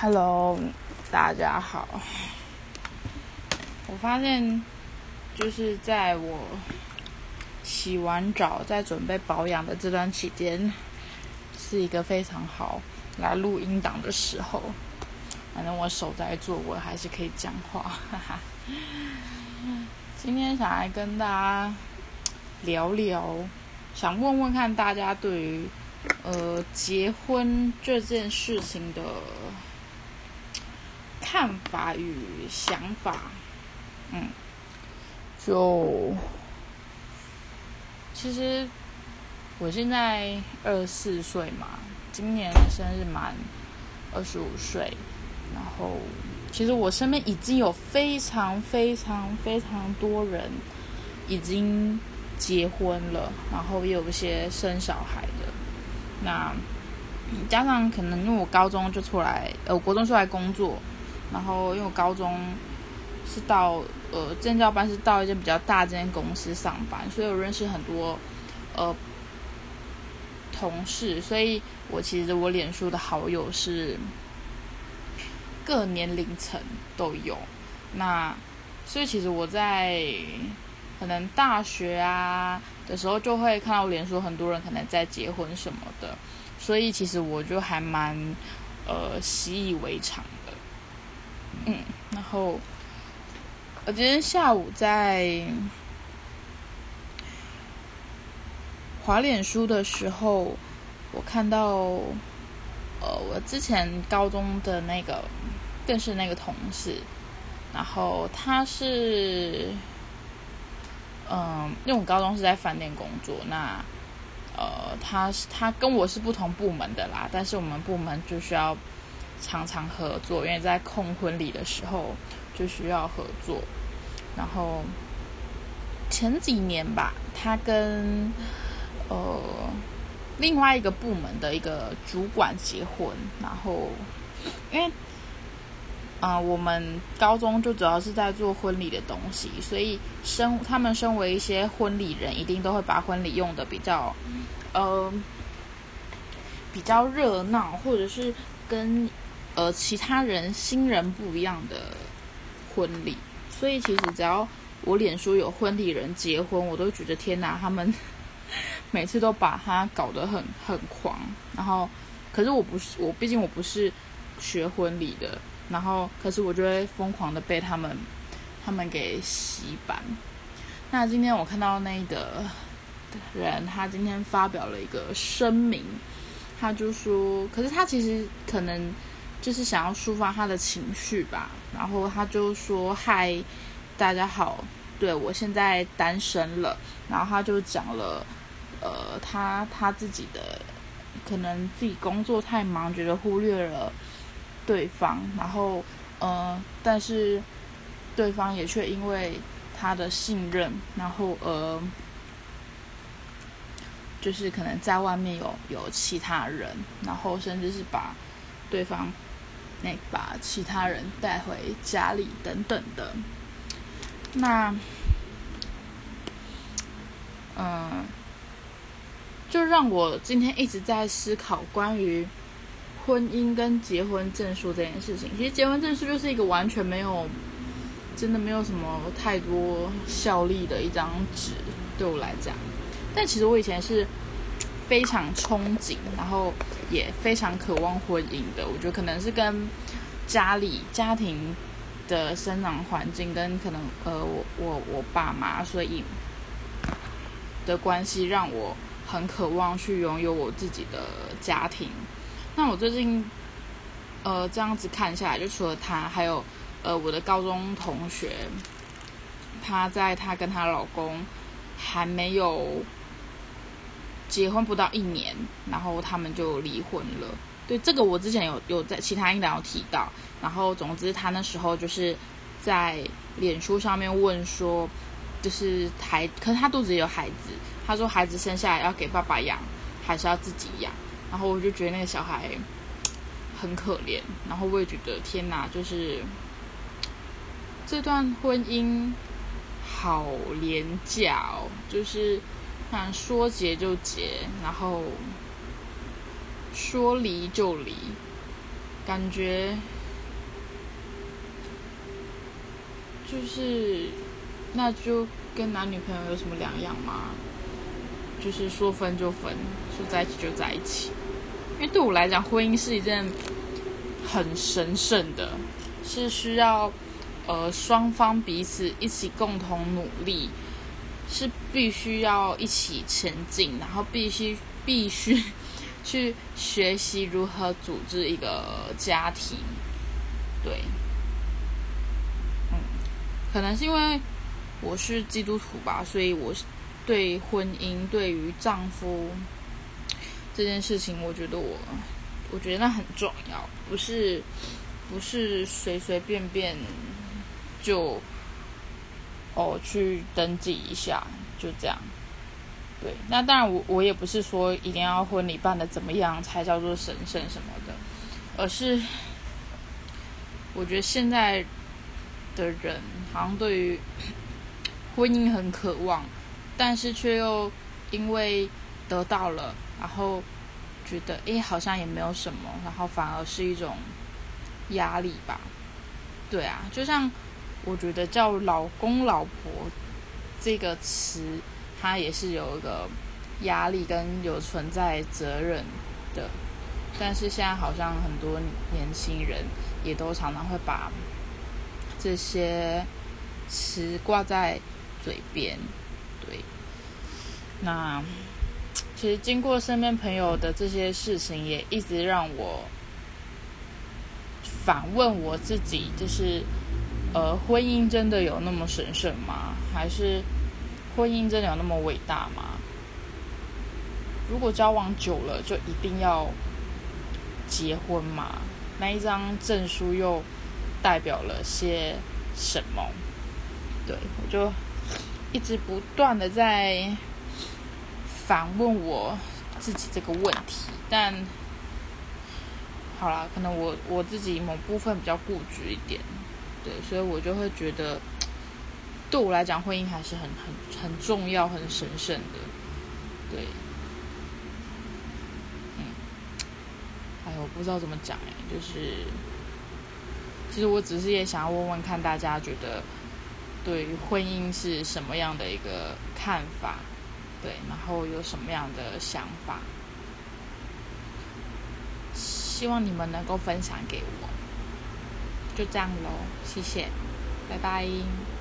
Hello，大家好。我发现，就是在我洗完澡在准备保养的这段期间，是一个非常好来录音档的时候。反正我手在做，我还是可以讲话。哈哈。今天想来跟大家聊聊，想问问看大家对于呃结婚这件事情的。看法与想法，嗯，就其实我现在二十四岁嘛，今年生日满二十五岁，然后其实我身边已经有非常非常非常多人已经结婚了，然后也有一些生小孩的，那加上可能因为我高中就出来，呃，国中出来工作。然后，因为我高中是到呃建教班，是到一间比较大间公司上班，所以我认识很多呃同事，所以我其实我脸书的好友是各年龄层都有。那所以其实我在可能大学啊的时候，就会看到脸书很多人可能在结婚什么的，所以其实我就还蛮呃习以为常的。嗯，然后我今天下午在滑脸书的时候，我看到呃，我之前高中的那个更是那个同事，然后他是嗯，因为我高中是在饭店工作，那呃，他是他跟我是不同部门的啦，但是我们部门就需要。常常合作，因为在控婚礼的时候就需要合作。然后前几年吧，他跟呃另外一个部门的一个主管结婚。然后因为啊，我们高中就主要是在做婚礼的东西，所以身他们身为一些婚礼人，一定都会把婚礼用的比较呃比较热闹，或者是跟。呃，其他人新人不一样的婚礼，所以其实只要我脸书有婚礼人结婚，我都觉得天哪，他们 每次都把他搞得很很狂。然后，可是我不是我，毕竟我不是学婚礼的。然后，可是我就会疯狂的被他们他们给洗版。那今天我看到那个人，他今天发表了一个声明，他就说，可是他其实可能。就是想要抒发他的情绪吧，然后他就说：“嗨，大家好，对我现在单身了。”然后他就讲了，呃，他他自己的可能自己工作太忙，觉得忽略了对方，然后呃，但是对方也却因为他的信任，然后呃，就是可能在外面有有其他人，然后甚至是把对方。那把其他人带回家里等等的，那，嗯，就让我今天一直在思考关于婚姻跟结婚证书这件事情。其实结婚证书就是一个完全没有，真的没有什么太多效力的一张纸，对我来讲。但其实我以前是非常憧憬，然后。也非常渴望婚姻的，我觉得可能是跟家里家庭的生长环境跟可能呃我我我爸妈所以的关系，让我很渴望去拥有我自己的家庭。那我最近呃这样子看下来，就除了他，还有呃我的高中同学，她在她跟她老公还没有。结婚不到一年，然后他们就离婚了。对这个，我之前有有在其他音档有提到。然后，总之他那时候就是在脸书上面问说，就是孩，可是他肚子里有孩子，他说孩子生下来要给爸爸养，还是要自己养？然后我就觉得那个小孩很可怜。然后我也觉得天哪，就是这段婚姻好廉价哦，就是。说结就结，然后说离就离，感觉就是那就跟男女朋友有什么两样吗？就是说分就分，说在一起就在一起。因为对我来讲，婚姻是一件很神圣的，是需要呃双方彼此一起共同努力，是必须要一起前进，然后必须必须 去学习如何组织一个家庭。对，嗯，可能是因为我是基督徒吧，所以我对婚姻对于丈夫。这件事情，我觉得我，我觉得那很重要，不是，不是随随便便就，哦去登记一下，就这样。对，那当然我我也不是说一定要婚礼办的怎么样才叫做神圣什么的，而是，我觉得现在的人好像对于 婚姻很渴望，但是却又因为得到了。然后觉得哎，好像也没有什么，然后反而是一种压力吧。对啊，就像我觉得叫老公老婆这个词，它也是有一个压力跟有存在责任的。但是现在好像很多年轻人也都常常会把这些词挂在嘴边。对，那。其实经过身边朋友的这些事情，也一直让我反问我自己：，就是，呃，婚姻真的有那么神圣吗？还是婚姻真的有那么伟大吗？如果交往久了就一定要结婚吗？那一张证书又代表了些什么？对我就一直不断的在。反问我自己这个问题，但好啦，可能我我自己某部分比较固执一点，对，所以我就会觉得，对我来讲，婚姻还是很很很重要、很神圣的，对，嗯，哎，我不知道怎么讲哎，就是，其实我只是也想要问问看大家觉得，对于婚姻是什么样的一个看法。对，然后有什么样的想法？希望你们能够分享给我。就这样喽，谢谢，拜拜。